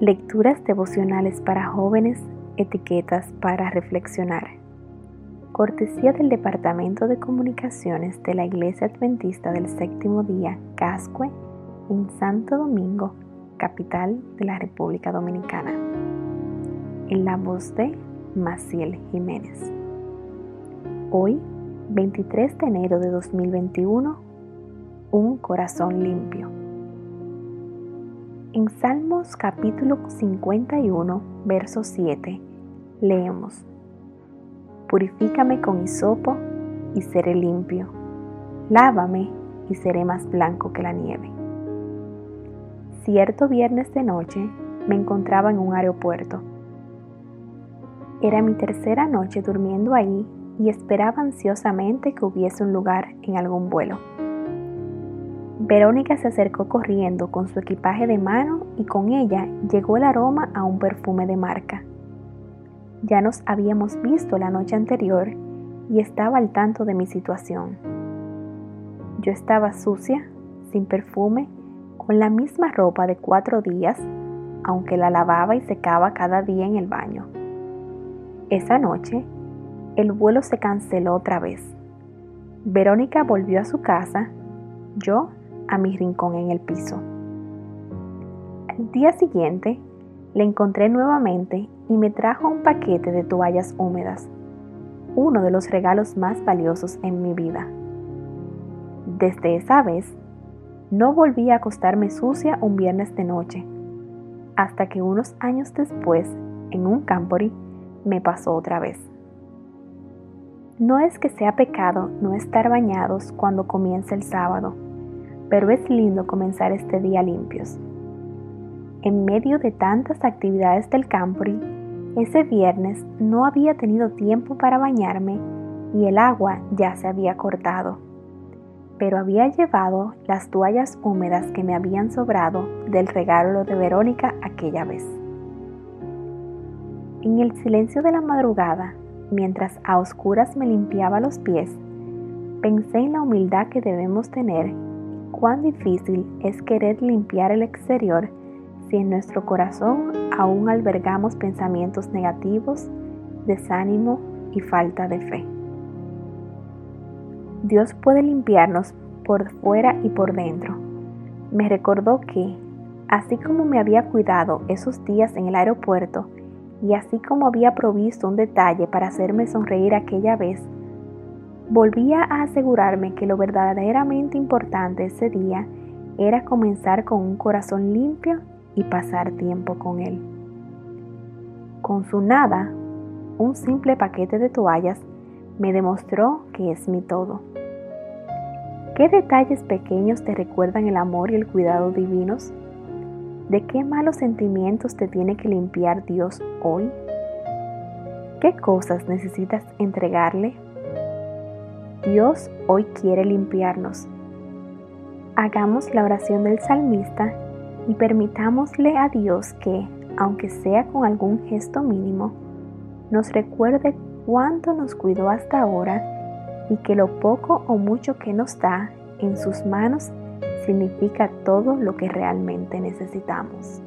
Lecturas devocionales para jóvenes, etiquetas para reflexionar. Cortesía del Departamento de Comunicaciones de la Iglesia Adventista del Séptimo Día, Cascue, en Santo Domingo, capital de la República Dominicana. En la voz de Maciel Jiménez. Hoy, 23 de enero de 2021, un corazón limpio. En Salmos capítulo 51, verso 7, leemos, Purifícame con hisopo y seré limpio, lávame y seré más blanco que la nieve. Cierto viernes de noche me encontraba en un aeropuerto. Era mi tercera noche durmiendo ahí y esperaba ansiosamente que hubiese un lugar en algún vuelo. Verónica se acercó corriendo con su equipaje de mano y con ella llegó el aroma a un perfume de marca. Ya nos habíamos visto la noche anterior y estaba al tanto de mi situación. Yo estaba sucia, sin perfume, con la misma ropa de cuatro días, aunque la lavaba y secaba cada día en el baño. Esa noche el vuelo se canceló otra vez. Verónica volvió a su casa, yo a mi rincón en el piso. Al día siguiente, le encontré nuevamente y me trajo un paquete de toallas húmedas, uno de los regalos más valiosos en mi vida. Desde esa vez, no volví a acostarme sucia un viernes de noche, hasta que unos años después, en un campori, me pasó otra vez. No es que sea pecado no estar bañados cuando comienza el sábado, pero es lindo comenzar este día limpios. En medio de tantas actividades del Campri, ese viernes no había tenido tiempo para bañarme y el agua ya se había cortado, pero había llevado las toallas húmedas que me habían sobrado del regalo de Verónica aquella vez. En el silencio de la madrugada, mientras a oscuras me limpiaba los pies, pensé en la humildad que debemos tener cuán difícil es querer limpiar el exterior si en nuestro corazón aún albergamos pensamientos negativos, desánimo y falta de fe. Dios puede limpiarnos por fuera y por dentro. Me recordó que, así como me había cuidado esos días en el aeropuerto, y así como había provisto un detalle para hacerme sonreír aquella vez, volvía a asegurarme que lo verdaderamente importante ese día era comenzar con un corazón limpio y pasar tiempo con él. Con su nada, un simple paquete de toallas me demostró que es mi todo. ¿Qué detalles pequeños te recuerdan el amor y el cuidado divinos? ¿De qué malos sentimientos te tiene que limpiar Dios hoy? ¿Qué cosas necesitas entregarle? Dios hoy quiere limpiarnos. Hagamos la oración del salmista y permitámosle a Dios que, aunque sea con algún gesto mínimo, nos recuerde cuánto nos cuidó hasta ahora y que lo poco o mucho que nos da en sus manos significa todo lo que realmente necesitamos.